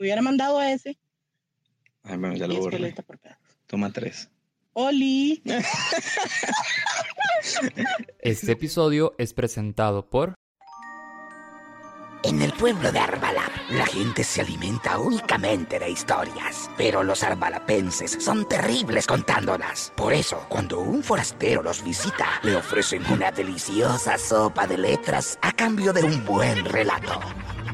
Hubiera mandado ese. Ay, bueno, ya lo borré. Toma tres. Oli. Este episodio es presentado por En el pueblo de Arbalap, la gente se alimenta únicamente de historias, pero los arbalapenses son terribles contándolas. Por eso, cuando un forastero los visita, le ofrecen una deliciosa sopa de letras a cambio de un buen relato.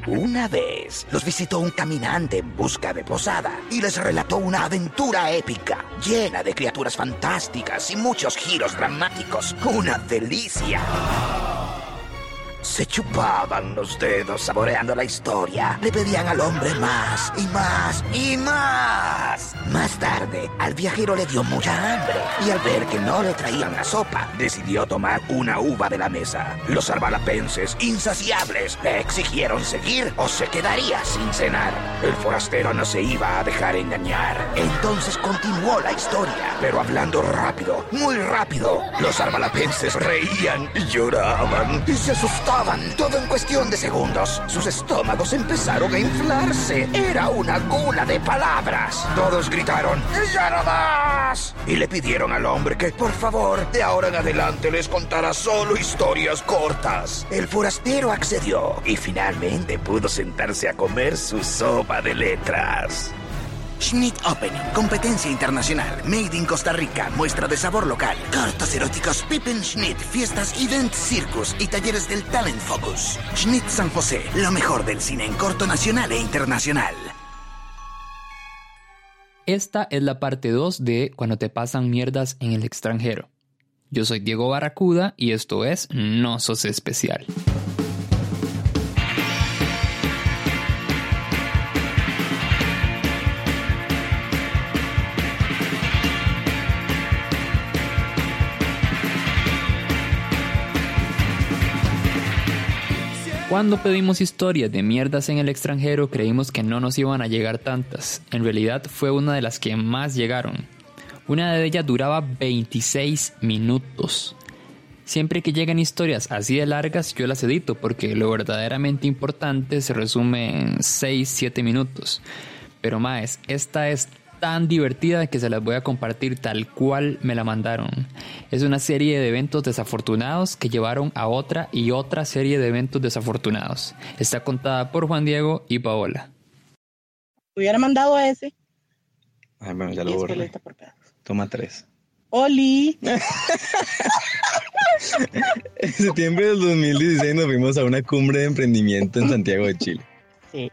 Una vez los visitó un caminante en busca de posada y les relató una aventura épica, llena de criaturas fantásticas y muchos giros dramáticos. ¡Una delicia! Se chupaban los dedos saboreando la historia. Le pedían al hombre más y más y más. Más tarde, al viajero le dio mucha hambre y al ver que no le traían la sopa, decidió tomar una uva de la mesa. Los arbalapenses, insaciables, le exigieron seguir o se quedaría sin cenar. El forastero no se iba a dejar engañar. Entonces continuó la historia, pero hablando rápido, muy rápido. Los arbalapenses reían y lloraban y se asustaban. Todo en cuestión de segundos. Sus estómagos empezaron a inflarse. Era una gula de palabras. Todos gritaron, ¡Y ya no más! Y le pidieron al hombre que, por favor, de ahora en adelante les contara solo historias cortas. El forastero accedió y finalmente pudo sentarse a comer su sopa de letras. Schnitt Opening, competencia internacional, made in Costa Rica, muestra de sabor local, cortos eróticos Pippen Schnitt, fiestas, event, circus y talleres del Talent Focus. Schnitt San José, lo mejor del cine en corto nacional e internacional. Esta es la parte 2 de Cuando te pasan mierdas en el extranjero. Yo soy Diego Barracuda y esto es No Sos Especial. Cuando pedimos historias de mierdas en el extranjero creímos que no nos iban a llegar tantas. En realidad fue una de las que más llegaron. Una de ellas duraba 26 minutos. Siempre que llegan historias así de largas yo las edito porque lo verdaderamente importante se resume en 6-7 minutos. Pero más, esta es tan divertida que se las voy a compartir tal cual me la mandaron. Es una serie de eventos desafortunados que llevaron a otra y otra serie de eventos desafortunados. Está contada por Juan Diego y Paola. Hubiera mandado ese. Ay, bueno, ya lo borré. Toma tres. Oli. En septiembre del 2016 nos fuimos a una cumbre de emprendimiento en Santiago de Chile. Sí,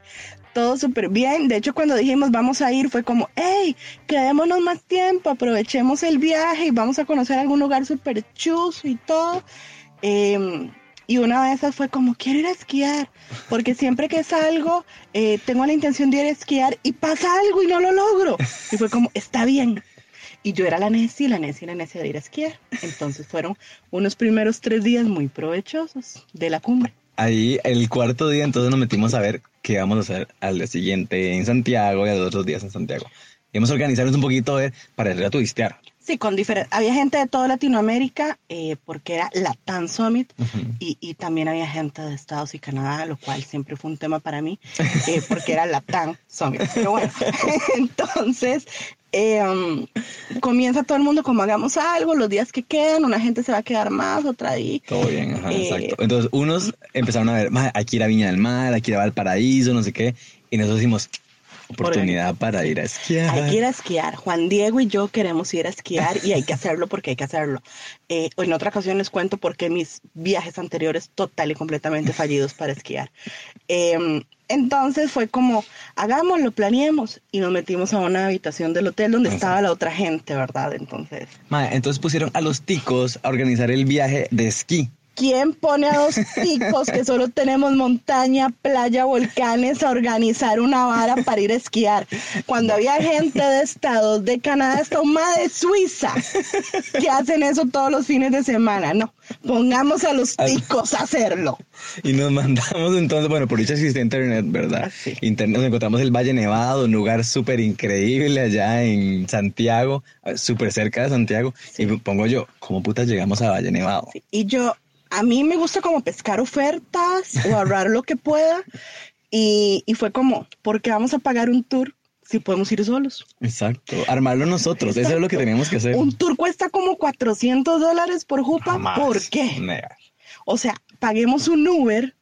todo súper bien. De hecho, cuando dijimos vamos a ir, fue como, hey, quedémonos más tiempo, aprovechemos el viaje y vamos a conocer algún lugar súper chuzo y todo. Eh, y una de esas fue como, quiero ir a esquiar, porque siempre que salgo, eh, tengo la intención de ir a esquiar y pasa algo y no lo logro. Y fue como, está bien. Y yo era la necia la necia y la necia de ir a esquiar. Entonces fueron unos primeros tres días muy provechosos de la cumbre. Ahí el cuarto día entonces nos metimos a ver qué vamos a hacer al día siguiente en Santiago y a los otros días en Santiago. Y vamos a organizarnos un poquito ver para ir a turistear. Sí, con. Había gente de toda Latinoamérica eh, porque era la TAN Summit y, y también había gente de Estados y Canadá, lo cual siempre fue un tema para mí eh, porque era la TAN Summit. Pero bueno, entonces eh, um, comienza todo el mundo como hagamos algo, los días que quedan, una gente se va a quedar más, otra ahí. Todo bien, ajá, Eh, exacto. Entonces unos empezaron a ver, "Ma, hay que ir a Viña del Mar, hay que ir a Valparaíso, no sé qué. Y nosotros decimos, oportunidad para ir a esquiar. Hay que ir a esquiar. Juan Diego y yo queremos ir a esquiar y hay que hacerlo porque hay que hacerlo. Eh, en otra ocasión les cuento por qué mis viajes anteriores total y completamente fallidos para esquiar. Eh, entonces fue como, hagámoslo, planeemos y nos metimos a una habitación del hotel donde Ajá. estaba la otra gente, ¿verdad? Entonces, Ma, entonces pusieron a los ticos a organizar el viaje de esquí. ¿Quién pone a dos chicos que solo tenemos montaña, playa, volcanes a organizar una vara para ir a esquiar? Cuando había gente de estados de Canadá, hasta una de Suiza, que hacen eso todos los fines de semana. No, pongamos a los ticos a hacerlo. Y nos mandamos entonces, bueno, por dicha existe internet, ¿verdad? Sí. Internet, nos encontramos el Valle Nevado, un lugar súper increíble allá en Santiago, eh, súper cerca de Santiago. Y pongo yo, ¿cómo putas llegamos a Valle Nevado? Y yo, a mí me gusta como pescar ofertas o ahorrar lo que pueda. Y, y fue como, ¿por qué vamos a pagar un tour si podemos ir solos? Exacto. Armarlo nosotros. Eso es lo que teníamos que hacer. Un tour cuesta como 400 dólares por jupa. Jamás. ¿Por qué? O sea, paguemos un Uber,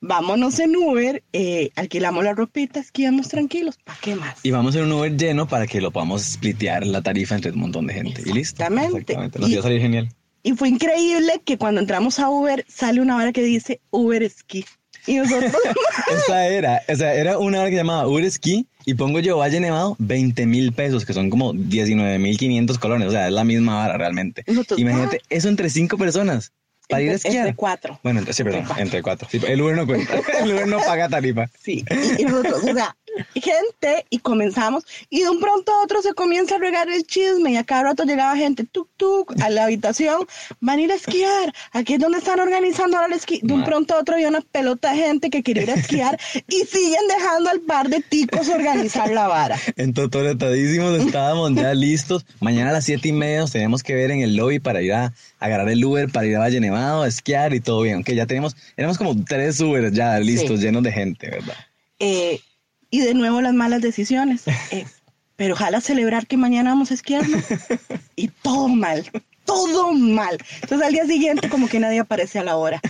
vámonos en Uber, eh, alquilamos la ropita, esquiamos tranquilos. ¿Para qué más? Y vamos en un Uber lleno para que lo podamos splitear la tarifa entre un montón de gente. Y listo. Exactamente. Nos Y- iba a salir genial. Y fue increíble que cuando entramos a Uber sale una hora que dice Uber Ski. Y nosotros, Esa era, o sea, era una hora que llamaba Uber Ski y pongo yo Valle Nevado 20 mil pesos, que son como 19 mil 500 colones. O sea, es la misma vara realmente. Nosotros, Imagínate, eso entre cinco personas para ir a entre, esquiar. entre cuatro. Bueno, entre- sí, perdón, Entre cuatro. entre cuatro. Sí, el Uber no cuenta. El Uber no paga tarifa. Sí, y, y nosotros, o sea, gente, y comenzamos, y de un pronto a otro se comienza a regar el chisme, y a cada rato llegaba gente, tuk tuk, a la habitación, van a ir a esquiar, aquí es donde están organizando ahora el esquí. De un pronto a otro había una pelota de gente que quería ir a esquiar, y siguen dejando al par de ticos organizar la vara. Entotoretadísimos, estábamos ya listos. Mañana a las siete y media nos tenemos que ver en el lobby para ir a agarrar el Uber, para ir a Valle Nevado, a esquiar y todo bien. Aunque ya tenemos, éramos como tres Ubers ya listos, Sí. llenos de gente, ¿verdad? Eh, y de nuevo las malas decisiones. Eh, pero ojalá celebrar que mañana vamos a esquiar, ¿no? Y todo mal, todo mal. Entonces al día siguiente como que nadie aparece a la hora.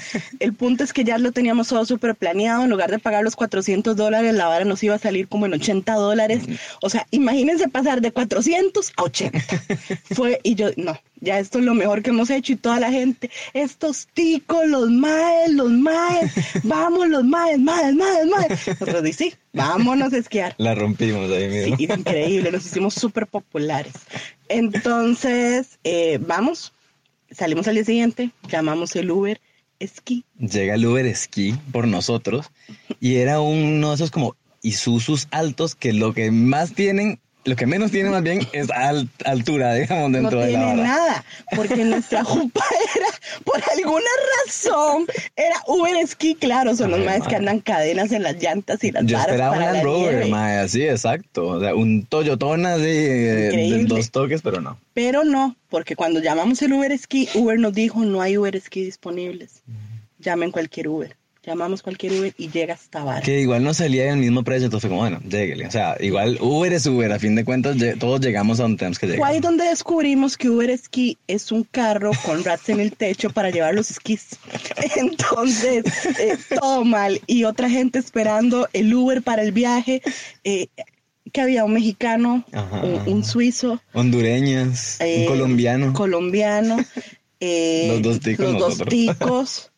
El punto es que ya lo teníamos todo súper planeado. En lugar de pagar los 400 dólares, la vara nos iba a salir como en 80 dólares. O sea, imagínense pasar de 400 a 80. Fue, y yo, no, ya esto es lo mejor que hemos hecho. Y toda la gente, estos ticos, los maes, los maes, vamos los maes, maes, maes, maes. Nosotros sí, vámonos a esquiar. La rompimos ahí Sí, mismo. y increíble, nos hicimos súper populares. Entonces, eh, vamos, salimos al día siguiente, llamamos el Uber Esquí. Llega el Uber Ski por nosotros y era uno de esos como Isuzus altos que lo que más tienen, lo que menos tienen más bien es al- altura, digamos, No dentro de la tiene vara. nada, porque nuestra jupa era, por alguna razón, era Uber Esquí, claro, son los más que andan cadenas en las llantas y las Yo esperaba un para Land la Rover, mae, así, exacto. O sea, un Toyotona eh, de Increíble. dos toques, pero no. Pero no, porque cuando llamamos el Uber Esquí, Uber nos dijo no hay Uber Esquí disponibles. Llamen cualquier Uber. Llamamos cualquier Uber y llega hasta Vara. Que igual no salía el mismo precio, entonces fue como, bueno, lléguele. O sea, igual Uber es Uber, a fin de cuentas todos llegamos a donde tenemos que Fue llegar. ahí donde descubrimos que Uber Ski es un carro con rats en el techo para llevar los esquís. Entonces, eh, todo mal. Y otra gente esperando el Uber para el viaje. eh, que había un mexicano, Ajá, un, un suizo, Hondureñas, eh, un colombiano. colombiano, eh, Los dos ticos los dos ticos,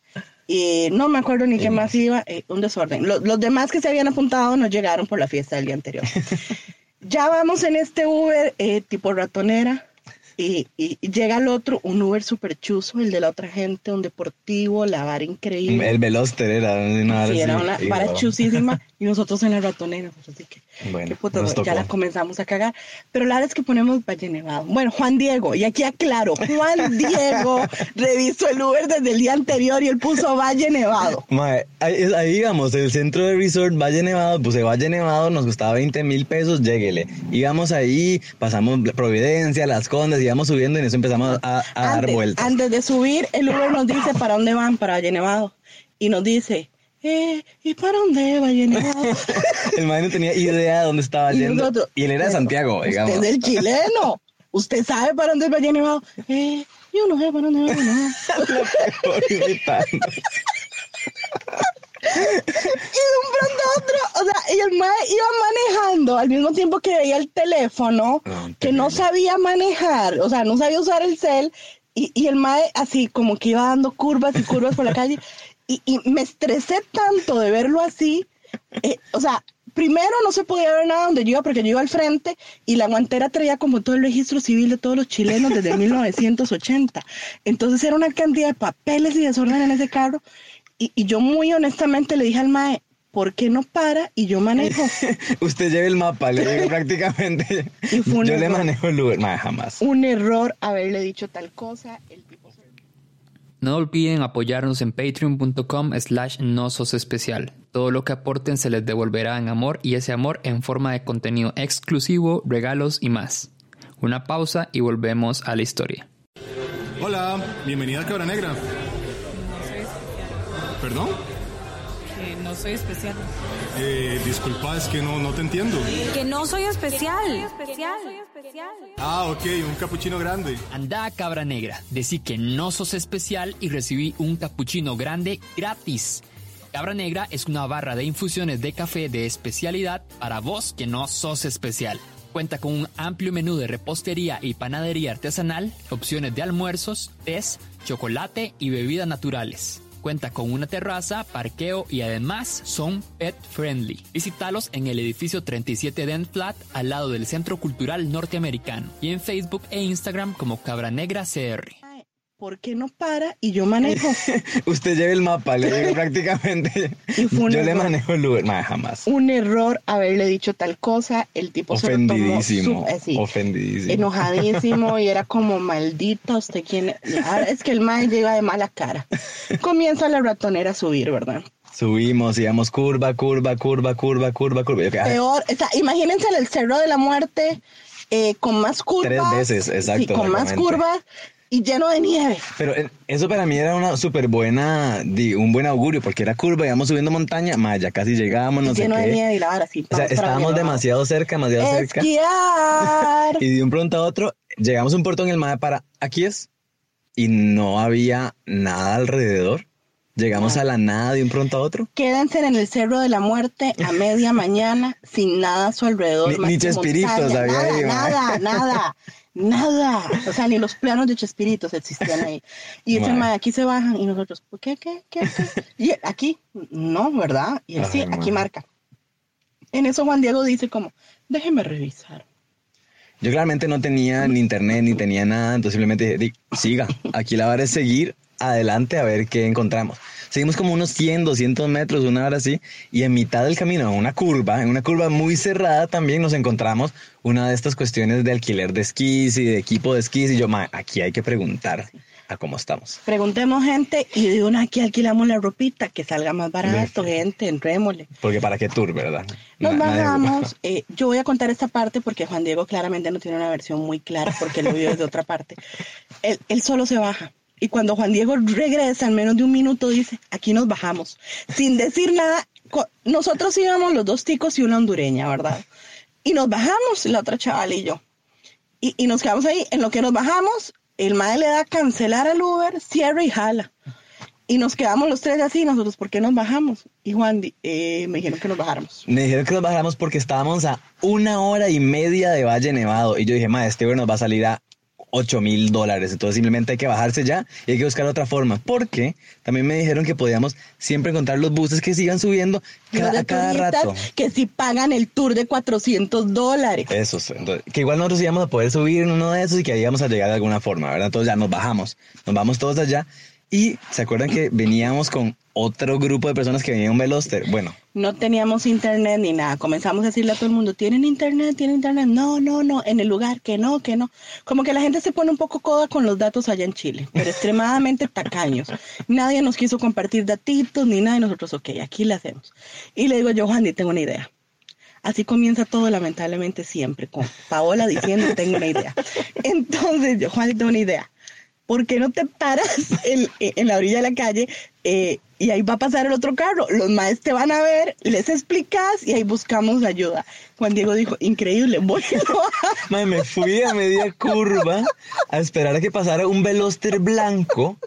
y no me acuerdo ni qué más iba, eh, un desorden. Los, los demás que se habían apuntado no llegaron por la fiesta del día anterior. ya vamos en este Uber eh, tipo ratonera. Y, y- llega el otro, un Uber super chuzo, el de la otra gente, un deportivo, la vara increíble. El Veloster era una vara Sí, era una vara chusísima y nosotros en la ratonera. nosotros así que, Bueno, nos ya la comenzamos a cagar. Pero la verdad es que ponemos Valle Nevado. Bueno, Juan Diego, y aquí aclaro, Juan Diego revisó el Uber desde el día anterior y él puso Valle Nevado. Mae, ahí, ahí íbamos, el centro de resort Valle Nevado, puse Valle Nevado, nos costaba 20 mil pesos, lléguele. Íbamos ahí, pasamos Providencia, Las Condes, íbamos subiendo y en eso empezamos a, a dar vueltas. antes de subir, el Uber nos dice para dónde van, para Valle Nevado. Y nos dice, eh, ¿y para dónde Valle Nevado? El mae no tenía idea de dónde estaba yendo. y él era de Santiago, digamos. Usted es el chileno. Usted sabe para dónde es Valle Nevado. Eh, yo no sé para dónde va imitando. Y de un pronto a otro, o sea, y el mae iba manejando al mismo tiempo que veía el teléfono, No, que no sabía manejar, o sea, no sabía usar el cel, y, y el mae así como que iba dando curvas y curvas por la calle, y, y me estresé tanto de verlo así, eh, o sea, primero no se podía ver nada donde yo iba porque yo iba al frente y la guantera traía como todo el registro civil de todos los chilenos desde 1980. Entonces era una cantidad de papeles y desorden en ese carro. Y, y yo muy honestamente le dije al mae, ¿por qué no para? Y yo manejo. Usted lleve el mapa, le digo prácticamente. Yo le error. manejo el Uber, mae, jamás. Un error haberle dicho tal cosa. El No olviden apoyarnos en patreon.com slash nososespecial. Todo lo que aporten se les devolverá en amor y ese amor en forma de contenido exclusivo, regalos y más. Una pausa y volvemos a la historia. Hola, bienvenida a Cabra Negra. ¿Perdón? No soy especial. Eh, disculpa, es que no, no te entiendo. Que no soy especial. Ah, ok, un capuchino grande. Anda, cabra negra, decí que no sos especial y recibí un capuchino grande gratis. Cabra Negra es una barra de infusiones de café de especialidad para vos que no sos especial. Cuenta con un amplio menú de repostería y panadería artesanal, opciones de almuerzos, tés, chocolate y bebidas naturales. Cuenta con una terraza, parqueo y además son pet friendly. Visítalos en el edificio 37 Dent Flat al lado del Centro Cultural Norteamericano y en Facebook e Instagram como Cabra Negra CR. ¿Por qué no para? Y yo manejo. Usted lleva el mapa, le digo prácticamente. Yo le manejo el Uber, más jamás. Un error haberle dicho tal cosa, el tipo ofendidísimo, se lo ofendidísimo. Enojadísimo y era como maldito usted quién es que el mal llega de mala cara. Comienza la ratonera a subir, ¿verdad? Subimos, íbamos curva, curva, curva, curva, curva, curva. Peor, o sea, imagínense el Cerro de la Muerte eh, con más curvas. Tres veces, exacto. con más curvas y lleno de nieve. Pero eso para mí era una súper buena, un buen augurio, porque era curva, íbamos subiendo montaña, más ya casi llegábamos, no lleno sé de nieve y la hora, sí. O sea, estábamos demasiado cerca, demasiado cerca. y de un pronto a otro, llegamos a un puerto en el mar para, aquí es, y no había nada alrededor. Llegamos a la nada de un pronto a otro. Quédense en el Cerro de la Muerte a media mañana sin nada a su alrededor. Ni, ni chespiritos había nada, nada, nada. Nada, o sea, ni los planos de Chespiritos existían ahí. Y dice, aquí se bajan y nosotros, ¿qué, qué, qué? Y aquí, no, ¿verdad? Y él sí, aquí marca. En eso Juan Diego dice como, déjeme revisar. Yo claramente no tenía ni internet ni tenía nada, entonces simplemente dije, siga, aquí la vara es seguir adelante a ver qué encontramos. Seguimos como unos 100, 200 metros, una hora así, y en mitad del camino, en una curva, en una curva muy cerrada también nos encontramos una de estas cuestiones de alquiler de esquís y de equipo de esquís, y yo, aquí hay que preguntar a cómo estamos. Preguntemos gente y de una aquí alquilamos la ropita, que salga más barato, gente, entrémosle. Porque para qué tour, ¿verdad? Nos bajamos, eh, yo voy a contar esta parte porque Juan Diego claramente no tiene una versión muy clara porque lo vio desde otra parte. Él, él solo se baja y cuando Juan Diego regresa en menos de un minuto dice, aquí nos bajamos. Sin decir nada, nosotros íbamos los dos ticos y una hondureña, ¿verdad? Y nos bajamos, la otra chaval y yo. Y, nos quedamos ahí. En lo que nos bajamos, el madre le da cancelar al Uber, cierra y jala. Y nos quedamos los tres así, nosotros, ¿por qué nos bajamos? Y Juan, eh, me dijeron que nos bajáramos. Me dijeron que nos bajáramos porque estábamos a una hora y media de Valle Nevado. Y yo dije, madre, este nos va a salir a 8 mil dólares. Entonces simplemente hay que bajarse ya y hay que buscar otra forma. Porque también me dijeron que podíamos siempre encontrar los buses que sigan subiendo cada, cada rato. Que si pagan el tour de 400 dólares. Eso, que igual nosotros íbamos a poder subir en uno de esos y que íbamos a llegar de alguna forma, ¿verdad? Entonces ya nos bajamos, nos vamos todos allá. Y se acuerdan que veníamos con otro grupo de personas que venían un Veloster. Bueno. No teníamos internet ni nada. Comenzamos a decirle a todo el mundo, ¿tienen internet? ¿Tienen internet? No, no, no, en el lugar, que no, que no. Como que la gente se pone un poco coda con los datos allá en Chile, pero extremadamente tacaños. Nadie nos quiso compartir datitos ni nada y nosotros, ok, aquí le hacemos. Y le digo yo, Juan, tengo una idea. Así comienza todo, lamentablemente, siempre, con Paola diciendo, tengo una idea. Entonces, yo, Juan, tengo una idea. ¿Por qué no te paras en, la orilla de la calle eh, y ahí va a pasar el otro carro. Los maestros te van a ver, les explicas y ahí buscamos ayuda. Juan Diego dijo, increíble, bueno. me fui a media curva a esperar a que pasara un Veloster blanco,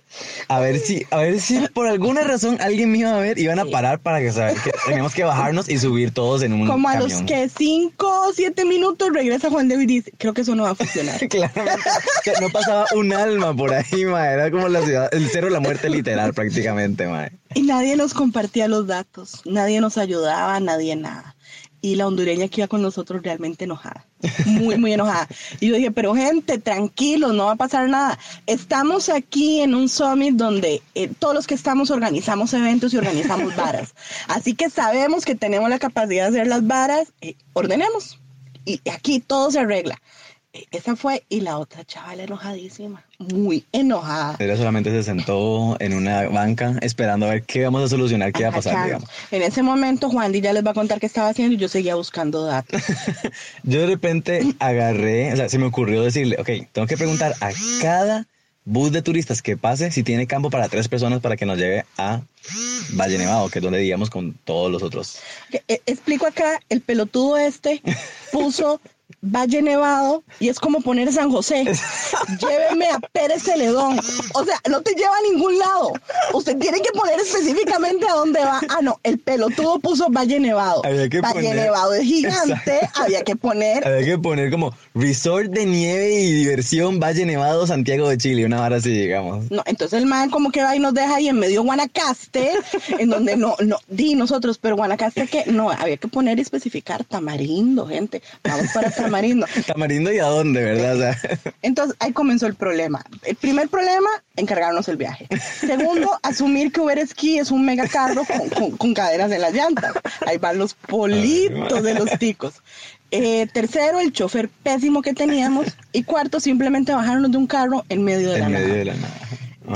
a ver si, a ver si por alguna razón alguien me iba a ver y iban a parar para que saber que teníamos que bajarnos y subir todos en un Como a los que cinco o siete minutos regresa Juan Diego y dice, creo que eso no va a funcionar. Claramente, no pasaba un alma por ahí, ma. era como la ciudad, el cero de la muerte literal prácticamente, ma. Y nadie nos compartía los datos, nadie nos ayudaba, nadie nada. Y la hondureña que iba con nosotros realmente enojada, muy, muy enojada. Y yo dije, pero gente, tranquilos, no va a pasar nada. Estamos aquí en un summit donde eh, todos los que estamos organizamos eventos y organizamos varas. Así que sabemos que tenemos la capacidad de hacer las varas, eh, ordenemos. Y aquí todo se arregla. Esa fue, y la otra chavala enojadísima, muy enojada. Ella solamente se sentó en una banca esperando a ver qué vamos a solucionar, qué va a pasar, digamos. En ese momento, Juan ya les va a contar qué estaba haciendo y yo seguía buscando datos. yo de repente agarré, o sea, se me ocurrió decirle, ok, tengo que preguntar a cada bus de turistas que pase si tiene campo para tres personas para que nos lleve a Valle Nevado, que es donde digamos con todos los otros. Que, eh, explico acá, el pelotudo este puso Valle Nevado y es como poner San José. Lléveme a Pérez Celedón. O sea, no te lleva a ningún lado. Usted tiene que poner específicamente a dónde va. Ah, no, el pelotudo puso Valle Nevado. Había que Valle poner- Nevado es gigante. Exacto. Había que poner Había que poner como Resort de Nieve y Diversión Valle Nevado, Santiago de Chile, una hora así, digamos. No, entonces el man como que va y nos deja ahí en medio Guanacaste, en donde no, no, di nosotros, pero Guanacaste que no, había que poner y especificar tamarindo, gente. Vamos para tamarindo. Tamarindo y a dónde, ¿verdad? O sea, Entonces ahí comenzó el problema. El primer problema, encargarnos el viaje. Segundo, asumir que Uber Ski es un mega carro con, con- con cadenas en las llantas. Ahí van los politos de los ticos. Eh, tercero, el chofer pésimo que teníamos. Y cuarto, simplemente bajarnos de un carro en medio de la nada. medio de la nada.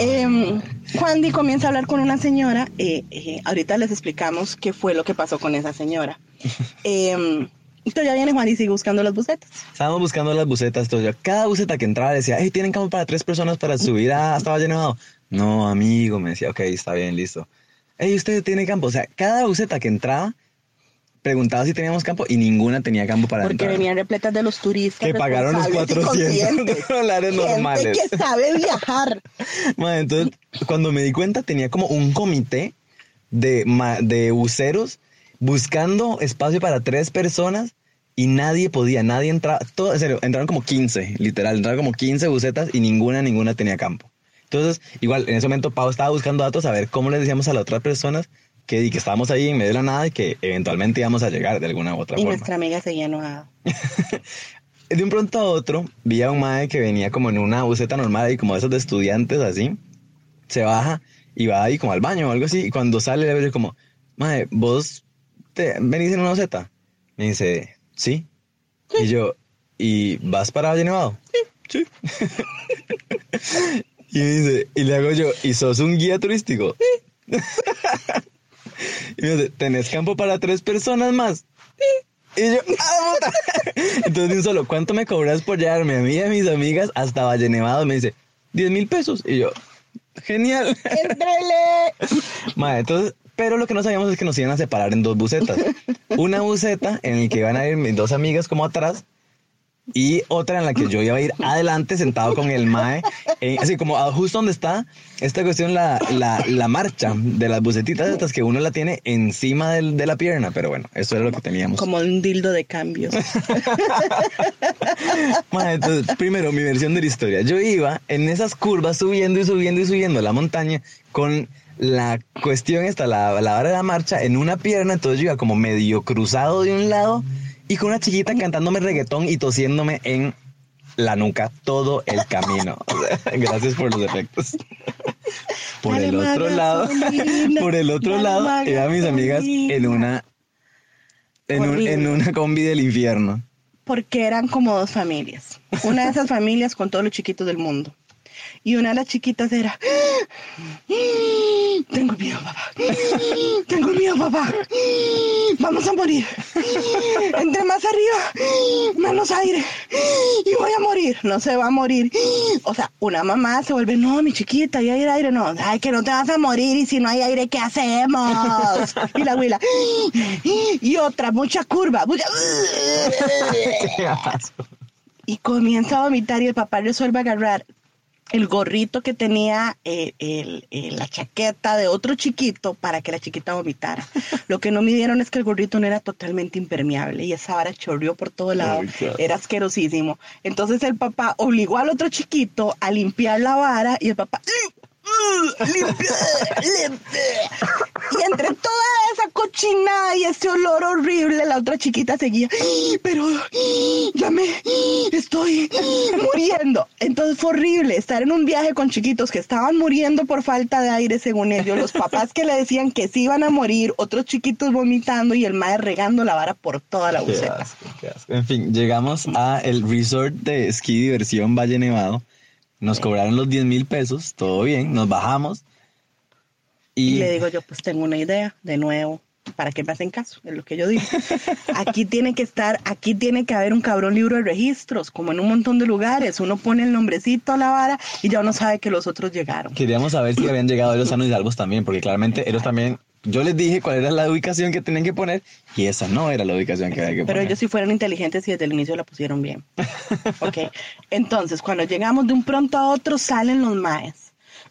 Eh, Juan Di comienza a hablar con una señora. eh, eh, ahorita les explicamos qué fue lo que pasó con esa señora. Entonces ya viene Juan y sigue buscando las bucetas. Estábamos buscando las bucetas, todo yo. Cada buceta que entraba decía, hey, ¿tienen campo para tres personas para subir a- hasta Valle Nevado? No, amigo, me decía, ok, está bien, listo. Hey, ¿usted tiene campo? O sea, cada buceta que entraba preguntaba si teníamos campo y ninguna tenía campo para Porque entrar. venían repletas de los turistas. Que pagaron los responsables y 400 conscientes. dólares Gente normales. que sabe viajar. Ma, entonces, cuando me di cuenta, tenía como un comité de, de buceros buscando espacio para tres personas y nadie podía, nadie entraba. Todo, en serio, entraron como 15, literal, entraron como 15 bucetas y ninguna, ninguna tenía campo. Entonces, igual, en ese momento Pau estaba buscando datos a ver cómo les decíamos a las otras personas que, que estábamos ahí en medio de la nada y que eventualmente íbamos a llegar de alguna u otra Y forma. nuestra amiga seguía enojada. De un pronto a otro, vi a un mae que venía como en una buceta normal y como esos de estudiantes así. Se baja y va ahí como al baño o algo así. Y cuando sale, le veo como, mae, ¿vos te venís en una buceta? Me dice, sí. Y yo, ¿y vas para Valle Nevado? Sí. y me dice, y le hago yo, ¿y sos un guía turístico? y me dice, ¿tenés campo para tres personas más? Y yo, ¡ah, puta! Entonces, de un solo, ¿cuánto me cobras por llevarme a mí y a mis amigas hasta Valle Nevado? Me dice, 10 mil pesos. Y yo, genial. Madre, entonces, pero lo que no sabíamos es que nos iban a separar en dos bucetas. Una buceta en la que iban a ir mis dos amigas como atrás y otra en la que yo iba a ir adelante sentado con el mae, en- así como ah, justo donde está esta cuestión, la, la, la marcha de las bucetitas estas que uno la tiene encima del- de la pierna, pero bueno, eso era lo que teníamos. Como un dildo de cambios. Mae, entonces, primero, mi versión de la historia. Yo iba en esas curvas subiendo y subiendo y subiendo la montaña con la cuestión esta, la, la vara de la marcha en una pierna, entonces yo iba como medio cruzado de un lado y con una chiquita cantándome reggaetón y tosiéndome en la nuca todo el camino. Gracias por los efectos. Por el otro lado, por el otro lado, iban mis amigas en una en, un- en una combi del infierno. Porque eran como dos familias. Una de esas familias con todos los chiquitos del mundo. Y una de las chiquitas era, tengo miedo, papá. Tengo miedo, papá. Vamos a morir. Entre más arriba, menos aire. Y voy a morir. No se va a morir. O sea, una mamá se vuelve, no, mi chiquita, y hay aire. No, ay, que no te vas a morir. Y si no hay aire, ¿qué hacemos? Y la abuela, y otra, mucha curva. Mucha... y comienza a vomitar y el papá resuelve agarrar el gorrito que tenía eh, el- eh, la chaqueta de otro chiquito para que la chiquita vomitara. Lo que no midieron es que el gorrito no era totalmente impermeable y esa vara chorrió por todo lado. Era asquerosísimo. Entonces el papá obligó al otro chiquito a limpiar la vara y el papá... limpia, limpia. Y entre toda esa cochinada y ese olor horrible, la otra chiquita seguía, pero ya me estoy muriendo. Entonces fue horrible estar en un viaje con chiquitos que estaban muriendo por falta de aire, según ellos, los papás que le decían que se iban a morir, otros chiquitos vomitando y el madre regando la vara por toda la buceta. En fin, llegamos a el resort de esquí diversión Valle Nevado. Nos cobraron los 10 mil pesos, todo bien, nos bajamos. Y Y, le digo yo, pues tengo una idea, de nuevo. Para que me hacen caso, es lo que yo digo. Aquí tiene que estar, aquí tiene que haber un cabrón libro de registros, como en un montón de lugares. Uno pone el nombrecito a la vara y ya uno sabe que los otros llegaron. Queríamos saber si habían llegado ellos sanos y salvos también, porque claramente ellos también, yo les dije cuál era la ubicación que tenían que poner y esa no era la ubicación que había que Pero poner. ellos sí fueron inteligentes y desde el inicio la pusieron bien. Ok. Entonces, cuando llegamos de un pronto a otro, salen los maes.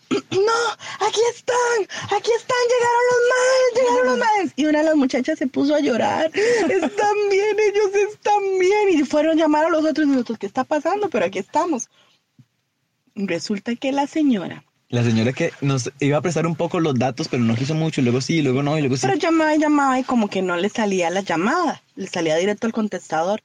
No, aquí están, aquí están, llegaron los maes, llegaron los maes. Y una de las muchachas se puso a llorar. Están bien, ellos están bien. Y fueron a llamar a los otros y nosotros, ¿qué está pasando? Pero aquí estamos. Resulta que la señora, La señora que nos iba a prestar un poco los datos, pero no quiso mucho, y luego sí, y luego no, y luego sí. pero llamaba y llamaba y como que no le salía la llamada, le salía directo al contestador.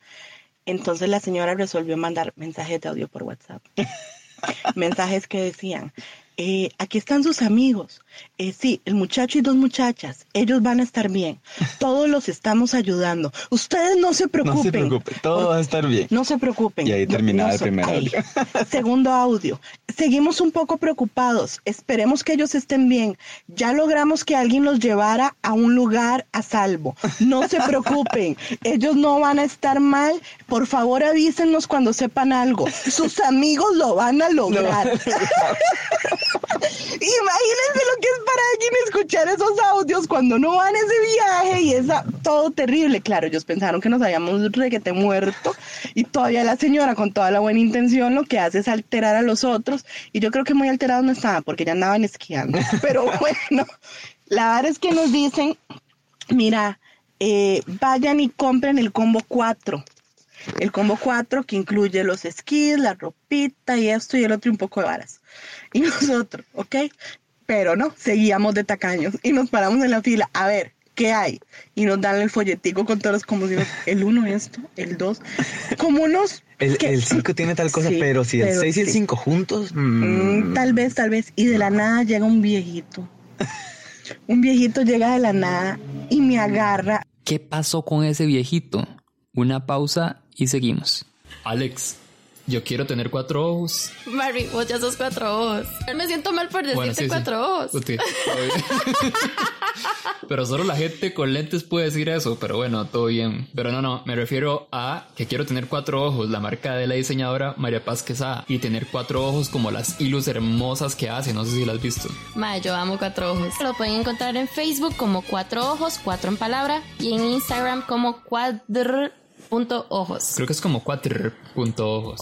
Entonces la señora resolvió mandar mensajes de audio por WhatsApp. mensajes que decían, eh, aquí están sus amigos. Eh, sí, el muchacho y dos muchachas, ellos van a estar bien. Todos los estamos ayudando. Ustedes no se preocupen. no se preocupe, todo va a estar bien. No se preocupen. Y ahí terminaba no el primer ahí. audio. Segundo audio. Seguimos un poco preocupados. Esperemos que ellos estén bien. Ya logramos que alguien los llevara a un lugar a salvo. No se preocupen. Ellos no van a estar mal. Por favor, avísenos cuando sepan algo. Sus amigos lo van a lograr. Imagínense lo que es para alguien escuchar esos audios cuando no van ese viaje y es todo terrible. Claro, ellos pensaron que nos habíamos reguete muerto y todavía la señora con toda la buena intención lo que hace es alterar a los otros y yo creo que muy alterados no estaban porque ya andaban esquiando. Pero bueno, la verdad es que nos dicen, mira, eh, vayan y compren el combo 4. El combo 4 que incluye los esquís, la ropita y esto y el otro y un poco de varas. Y nosotros, ¿ok? Pero no, seguíamos de tacaños y nos paramos en la fila. A ver, ¿qué hay? Y nos dan el folletico con todos los como si el uno esto, el 2, como unos... El, que- 5 tiene tal cosa, Sí, pero si el pero 6 y el. 5 juntos. Mm, mm, tal vez, tal vez. Y de la nada llega un viejito. Un viejito llega de la nada y me agarra. ¿Qué pasó con ese viejito? Una pausa y seguimos. Alex, yo quiero tener cuatro ojos. Marvin, vos ya sos cuatro ojos. Me siento mal por decirte Bueno, sí, sí. cuatro ojos. Pero solo la gente con lentes puede decir eso, pero bueno, todo bien. Pero no, no, me refiero a que quiero tener cuatro ojos, la marca de la diseñadora María Paz Quesada, y tener cuatro ojos como las ilus hermosas que hace, no sé si las has visto. Ma, yo amo cuatro ojos. Lo pueden encontrar en Facebook como cuatro ojos, cuatro en palabra, y en Instagram como cuadr.ojos. Creo que es como cuatro punto ojos.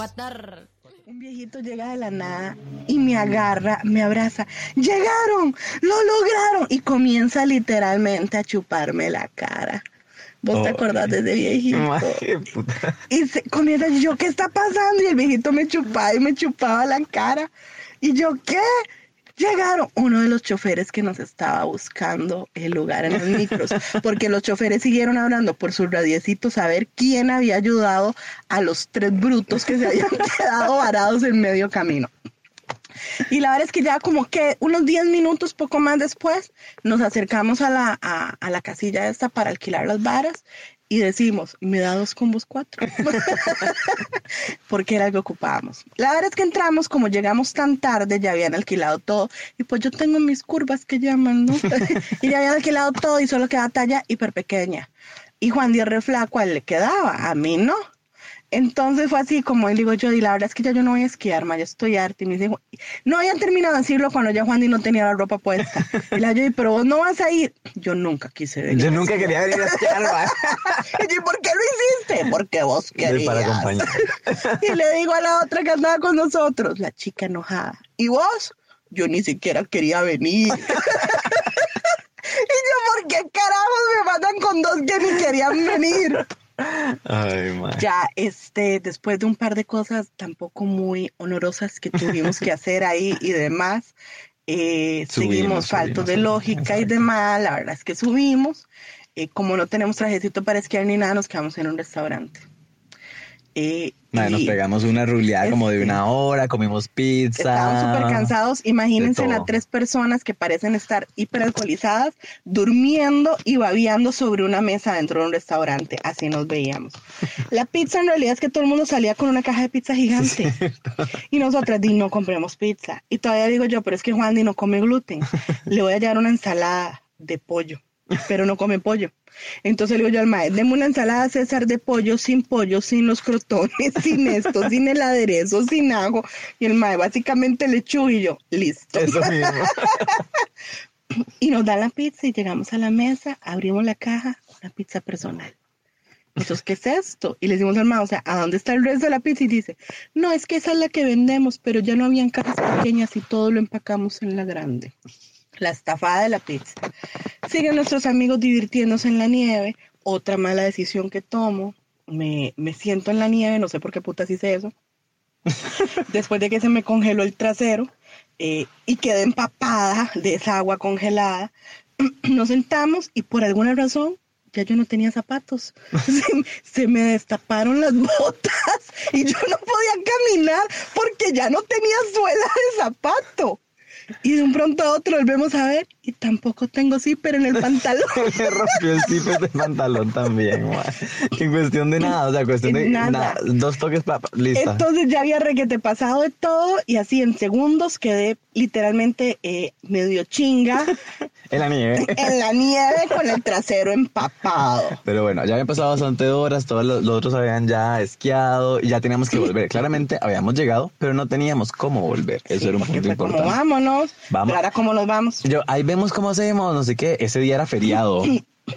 Un viejito llega de la nada y me agarra, me abraza. ¡Llegaron! ¡Lo lograron! Y comienza literalmente a chuparme la cara. ¿Vos te acordás de ese viejito? madre puta. Y se, comienza, yo, ¿qué está pasando? Y el viejito me chupaba y me chupaba la cara. Y yo, ¿qué? Llegaron uno de los choferes que nos estaba buscando el lugar en los micros, porque los choferes siguieron hablando por sus radiecitos a ver quién había ayudado a los tres brutos que se habían quedado varados en medio camino. Y la verdad es que ya como que unos 10 minutos, poco más después, nos acercamos a la, a, a la casilla esta para alquilar las varas y decimos, me da dos combos cuatro. Porque era algo que ocupábamos. La verdad es que entramos, como llegamos tan tarde, ya habían alquilado todo. Y pues yo tengo mis curvas que llaman, ¿no? y ya habían alquilado todo y solo quedaba talla hiper pequeña. Y Juan Díaz Reflaco a él le quedaba, a mí no. Entonces fue así como él digo yo, y la verdad es que ya yo no voy a esquiar, ma, ya estoy harta. Y me dice, no habían terminado de decirlo cuando ya Juan Di no tenía la ropa puesta. Y la yo, pero vos no vas a ir. Yo nunca quise venir. Yo nunca quería venir a esquiar, ma. Y yo, ¿por qué lo hiciste? Porque vos querías. Para acompañar. Y le digo a la otra que andaba con nosotros, la chica enojada. ¿Y vos? Yo ni siquiera quería venir. y yo, ¿por qué carajos me mandan con dos que ni querían venir? Ay. Ya, este, después de un par de cosas tampoco muy honorosas que tuvimos que hacer ahí y demás, eh, Subimos, seguimos faltos de lógica y demás, la verdad es que subimos. Eh, como no tenemos trajecito para esquiar ni nada, nos quedamos en un restaurante. Eh, nos pegamos una ruleada como de una hora, comimos pizza. Estábamos súper cansados. Imagínense todo. tres personas que parecen estar hiperalcoholizadas, durmiendo y babeando sobre una mesa dentro de un restaurante. Así nos veíamos. La pizza en realidad es que todo el mundo salía con una caja de pizza gigante. y nosotras, di, no compremos pizza. Y todavía digo yo, pero es que Juan Di no come gluten. Le voy a llevar una ensalada de pollo. pero no come pollo. Entonces le digo yo al maestro, deme una ensalada César de pollo, sin pollo, sin los crotones, sin esto, sin el aderezo, sin ajo. Y el maestro básicamente lechuga y yo, listo. Eso mismo. Y nos dan la pizza y llegamos a la mesa, abrimos la caja, una pizza personal. Nosotros, ¿qué es esto? Y le decimos al maestro, o sea, ¿a dónde está el resto de la pizza? Y dice, no, es que esa es la que vendemos, pero ya no habían cajas pequeñas y todo lo empacamos en la grande. La estafada de la pizza. Siguen nuestros amigos divirtiéndose en la nieve. Otra mala decisión que tomo. Me, me siento en la nieve, no sé por qué putas hice eso. Después de que se me congeló el trasero eh, y quedé empapada de esa agua congelada, nos sentamos y por alguna razón ya yo no tenía zapatos. Se, se me destaparon las botas y yo no podía caminar porque ya no tenía suela de zapato. Y de un pronto a otro volvemos a ver y tampoco tengo zipper en el pantalón. Me rompió el zipper de pantalón también. En cuestión de nada, o sea, cuestión de Nada. dos toques para lista. Entonces ya había requete pasado de todo y así en segundos quedé literalmente eh, medio chinga En la nieve. en la nieve con el trasero empapado. Pero bueno, ya habían pasado bastante horas, todos los, los otros habían ya esquiado y ya teníamos que volver. Claramente habíamos llegado, pero no teníamos cómo volver. Eso era un punto como importante. vámonos, Vamos. ahora cómo nos vamos. Yo, ahí vemos cómo hacemos, no sé qué. Ese día era feriado.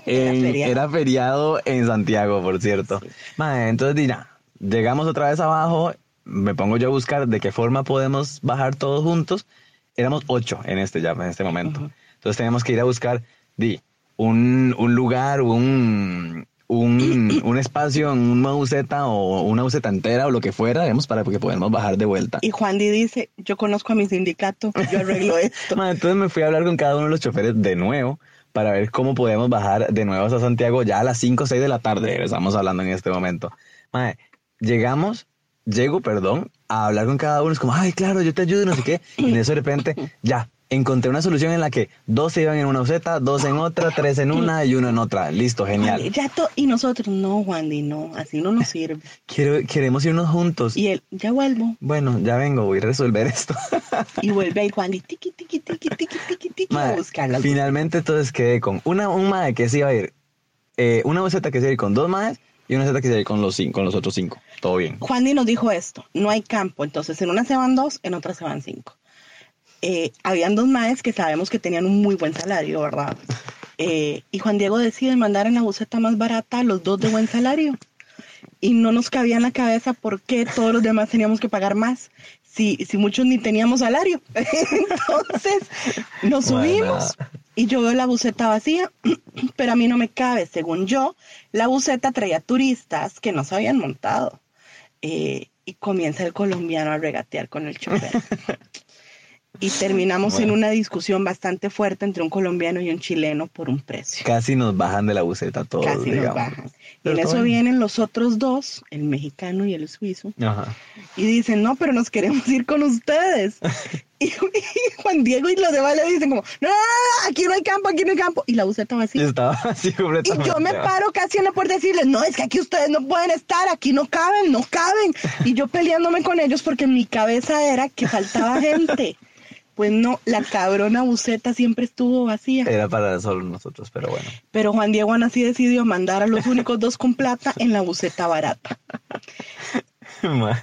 En- feriado. era feriado en Santiago, por cierto. Mae, entonces, di, nada, llegamos otra vez abajo. Me pongo yo a buscar de qué forma podemos bajar todos juntos. Éramos ocho en este ya, en este momento. Entonces teníamos que ir a buscar, di, un, un lugar, un, un, un espacio en una buceta o una buceta entera o lo que fuera, digamos, para que podamos bajar de vuelta. Y Juan Di dice, yo conozco a mi sindicato, yo arreglo esto. Entonces me fui a hablar con cada uno de los choferes de nuevo para ver cómo podíamos bajar de nuevo a Santiago ya a las 5 o 6 de la tarde. Estamos hablando en este momento. Ma, llegamos, llego, perdón, a hablar con cada uno. Es como, ay, claro, yo te ayudo no sé qué. Y de repente, ya, encontré una solución en la que dos se iban en una buseta, dos en otra, tres en una y uno en otra. Listo, Juan genial. ya to- y nosotros, no, Juan Di, no, así no nos sirve. Quiero, queremos irnos juntos. Y él, ya vuelvo. Bueno, ya vengo, voy a resolver esto. Y vuelve ahí Juan Di, tiqui, tiqui, tiqui, tiqui, tiqui, tiqui, a Mae, buscar las finalmente entonces quedé con una, un mae que se iba a ir, eh, una buseta que se iba a ir con dos maes y una buseta que se iba con los, cinco, con los otros cinco. Todo bien. Juan Di nos dijo esto, no hay campo, entonces en una se van dos, en otra se van cinco. Eh, habían dos maes que sabemos que tenían un muy buen salario, ¿verdad? Eh, y Juan Diego decide mandar en la buceta más barata a los dos de buen salario. Y no nos cabía en la cabeza por qué todos los demás teníamos que pagar más, si, si muchos ni teníamos salario. Entonces nos Bueno. subimos y yo veo la buceta vacía, pero a mí no me cabe. Según yo, la buceta traía turistas que no se habían montado. Eh, y comienza el colombiano a regatear con el chofer. y terminamos en una discusión bastante fuerte entre un colombiano y un chileno por un precio. Casi nos bajan de la buseta todos, Casi nos digamos. bajan. Y en eso bien. vienen los otros dos, el mexicano y el suizo, Ajá. y dicen, no, pero nos queremos ir con ustedes. y, y Juan Diego y los demás le dicen como, no, aquí no hay campo, aquí no hay campo. Y la buceta Y vacía. estaba así Y yo me paro casi en la puerta a decirles, no, es que aquí ustedes no pueden estar, aquí no caben, no caben. Y yo peleándome con ellos porque en mi cabeza era que faltaba gente. Pues no, la cabrona buceta siempre estuvo vacía. Era para solo nosotros, pero bueno. Pero Juan Diego así decidió mandar a los únicos dos con plata en la buceta barata.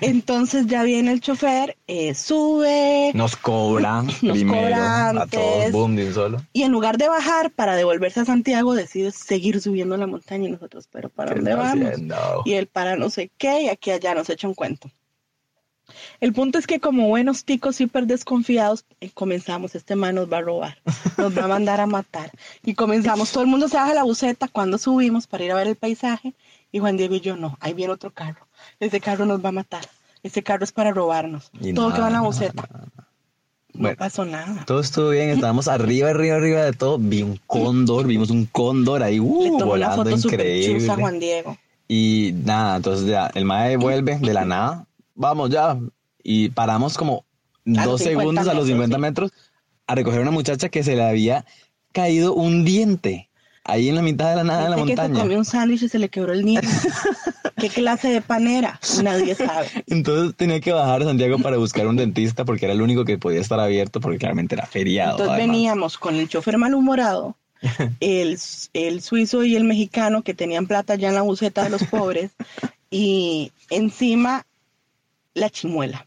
Entonces ya viene el chofer, eh, sube Nos cobran primero cobran a todos, boom, de un solo. y en lugar de bajar para devolverse a Santiago, decide seguir subiendo la montaña y nosotros, pero ¿para ¿Qué dónde vamos? haciendo? y él para no sé qué, y aquí allá nos echa un cuento. El punto es que como buenos ticos hiper desconfiados, eh, comenzamos, este man nos va a robar, nos va a mandar a matar. Y comenzamos, todo el mundo se baja la buceta cuando subimos para ir a ver el paisaje, y Juan Diego y yo no, ahí viene otro carro, ese carro nos va a matar, ese carro es para robarnos, Y todo nada, que va en la nada, buceta. No Bueno. pasó nada. Todo estuvo bien, estábamos arriba, arriba, arriba de todo. Vi un cóndor, vimos un cóndor ahí, uh, Le tomé una volando foto increíble. chusa Juan Diego. Y nada, entonces ya, el mae vuelve de la nada. Vamos ya. Y paramos como A dos 50 segundos a los metros, 50 sí. metros a recoger a una muchacha que se le había caído un diente ahí en la mitad de la nada de la Dice que se montaña. comió un sándwich y se le quebró el niño. ¿Qué clase de panera? Nadie sabe. Entonces tenía que bajar a Santiago para buscar un dentista porque era el único que podía estar abierto porque claramente era feriado. Entonces además. veníamos con el chofer malhumorado el, el suizo y el mexicano que tenían plata ya en la buceta de los pobres y encima la chimuela.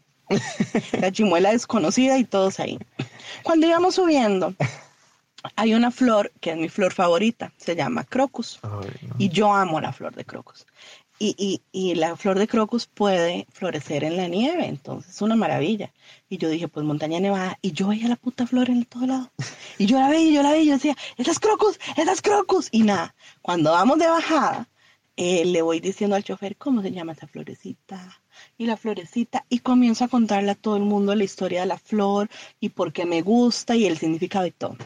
La chimuela desconocida y todos ahí. Cuando íbamos subiendo, hay una flor que es mi flor favorita, se llama crocus. Y yo amo la flor de crocus. Y, y, y, la flor de crocus puede florecer en la nieve, entonces es una maravilla. Y yo dije, pues montaña nevada, y yo veía la puta flor en todo lado. Y yo la veía, yo la veía, y yo decía, esas crocus, esas crocus. Y nada, cuando vamos de bajada, eh, le voy diciendo al chofer, ¿cómo se llama esa florecita? Y la florecita, y comienzo a contarle a todo el mundo la historia de la flor, y por qué me gusta, y el significado de todo.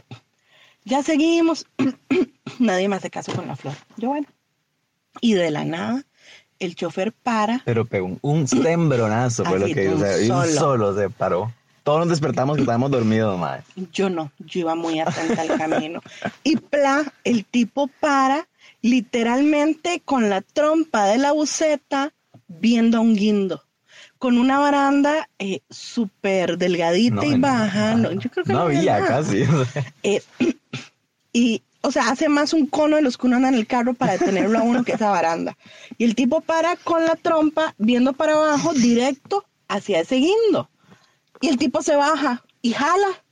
Ya seguimos, nadie me hace caso con la flor. Yo bueno. Y de la nada, el chofer para. Pero pegó un, un sembronazo, fue lo que o sea, y un solo se paró. Todos nos despertamos que estábamos dormidos, madre. Yo no, yo iba muy atenta al camino. Y pla, el tipo para literalmente con la trompa de la buceta viendo a un guindo. Con una baranda eh, súper delgadita No, y baja. no, No, yo creo que no había casi. Eh, y, o sea, hace más un cono de los que uno anda en el carro para detenerlo a uno que esa baranda. Y el tipo para con la trompa, viendo para abajo, directo hacia ese guindo. Y el tipo se baja y jala.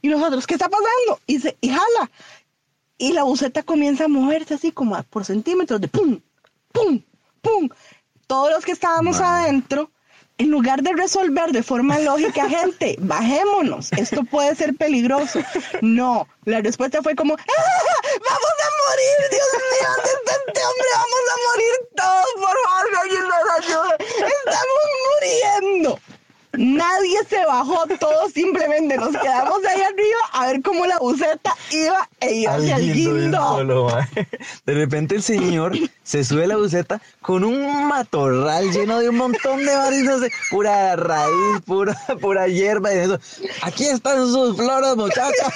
Y nosotros, ¿qué está pasando? Y, se, y jala. Y la buceta comienza a moverse así como a- por centímetros de pum, pum, pum. Todos los que estábamos adentro, en lugar de resolver de forma lógica, gente, bajémonos, esto puede ser peligroso. No, la respuesta fue como, ¡Ah! ¡Vamos a morir! ¡Dios mío! ¿Dónde está este hombre? ¡Vamos a morir todos! ¡Por favor, alguien nos ayude! ¡Estamos muriendo! Nadie se bajó, todos simplemente nos quedamos ahí arriba a ver cómo la buceta iba e iba hacia el guindo de solo, repente el señor se sube a la buceta con un matorral lleno de un montón de varizos de pura raíz, pura, pura hierba y eso. Aquí están sus flores, muchachos.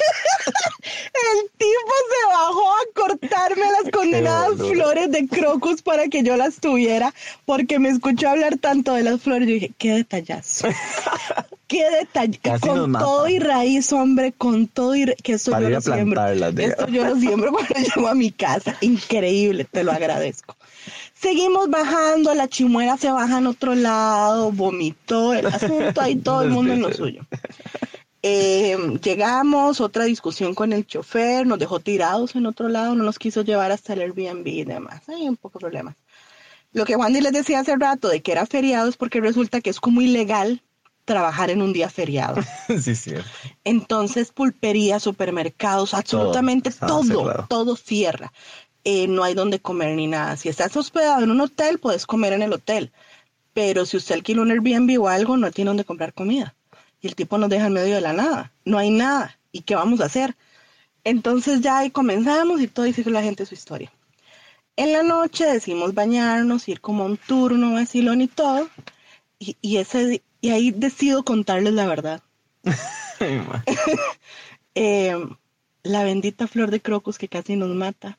El tipo se bajó a cortarme las condenadas flores de crocus para que yo las tuviera, porque me escuchó hablar tanto de las flores. Yo dije, qué detallazo. qué detalle. Casi Con todo y raíz, hombre, con todo y que esto Para yo lo siembro. Esto yo lo siembro cuando llego a mi casa. Increíble, te lo agradezco. Seguimos bajando, la chimuela se baja en otro lado, vomitó el asunto, ahí todo el mundo en lo suyo. Eh, llegamos, otra discusión con el chofer, nos dejó tirados en otro lado, no nos quiso llevar hasta el Airbnb y demás. Hay un poco de problemas. Lo que Wandy les decía hace rato de que era feriado es porque resulta que es como ilegal trabajar en un día feriado. Sí, cierto. Entonces, pulperías, supermercados, absolutamente todo, todo cierra. Eh, no hay donde comer ni nada. Si estás hospedado en un hotel, puedes comer en el hotel. Pero si usted alquila un Airbnb o algo, no tiene donde comprar comida. Y el tipo nos deja en medio de la nada. No hay nada. ¿Y qué vamos a hacer? Entonces ya ahí comenzamos y todo dice la gente su historia. En la noche decimos bañarnos, ir como a un turno, vacilón y todo. Y, y, ese, y ahí decido contarles la verdad. Eh, la bendita flor de crocus que casi nos mata.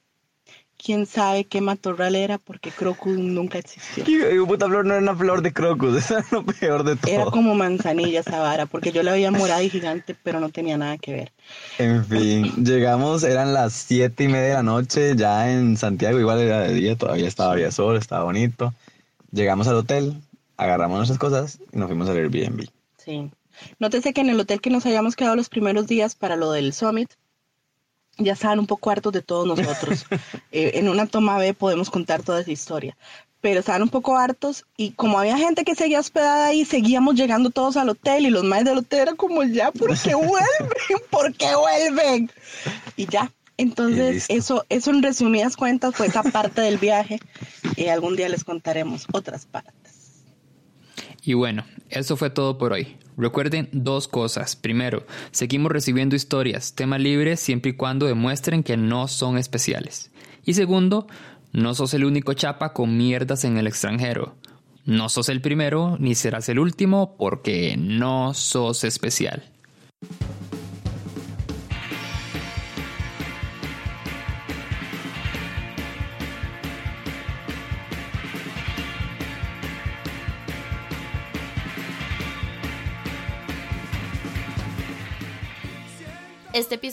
Quién sabe qué matorral era porque crocus nunca existió. Y puta flor no era una flor de crocus, eso era lo peor de todo. Era como manzanilla esa vara, porque yo la veía morada y gigante, pero no tenía nada que ver. En fin, llegamos, eran las siete y media de la noche, ya en Santiago, igual era de día, todavía estaba había sol, estaba bonito. Llegamos al hotel, agarramos nuestras cosas y nos fuimos al Airbnb. Sí. Nótese que en el hotel que nos habíamos quedado los primeros días para lo del summit, ya estaban un poco hartos de todos nosotros. Eh, en una toma B podemos contar toda esa historia. Pero estaban un poco hartos y como había gente que seguía hospedada ahí, seguíamos llegando todos al hotel y los más del hotel eran como ya, ¿por qué vuelven? ¿Por qué vuelven? Y ya. Entonces, eso, eso en resumidas cuentas fue esa parte del viaje. Y algún día les contaremos otras partes. Y bueno, eso fue todo por hoy. Recuerden dos cosas. Primero, seguimos recibiendo historias, tema libre, siempre y cuando demuestren que no son especiales. Y segundo, no sos el único chapa con mierdas en el extranjero. No sos el primero ni serás el último porque no sos especial.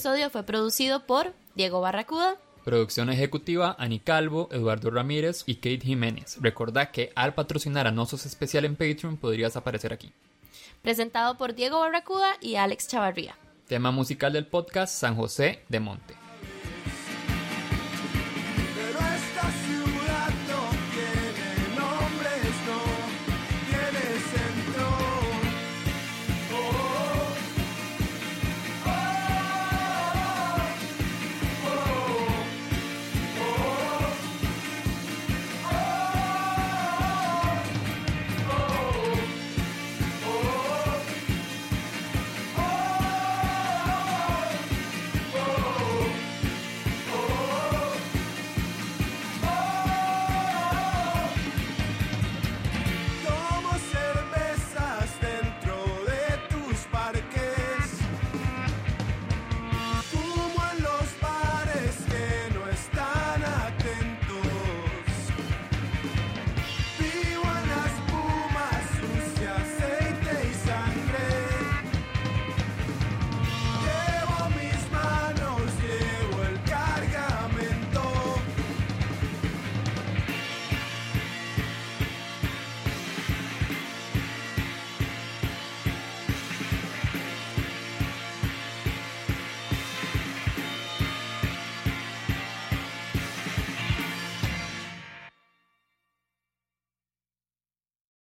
Episodio fue producido por Diego Barracuda, Producción ejecutiva, Ani Calvo, Eduardo Ramírez y Kate Jiménez. Recordá que al patrocinar a Nosos Especial en Patreon podrías aparecer aquí. presentado por Diego Barracuda y Alex Chavarría. Tema musical del podcast San José de Monte.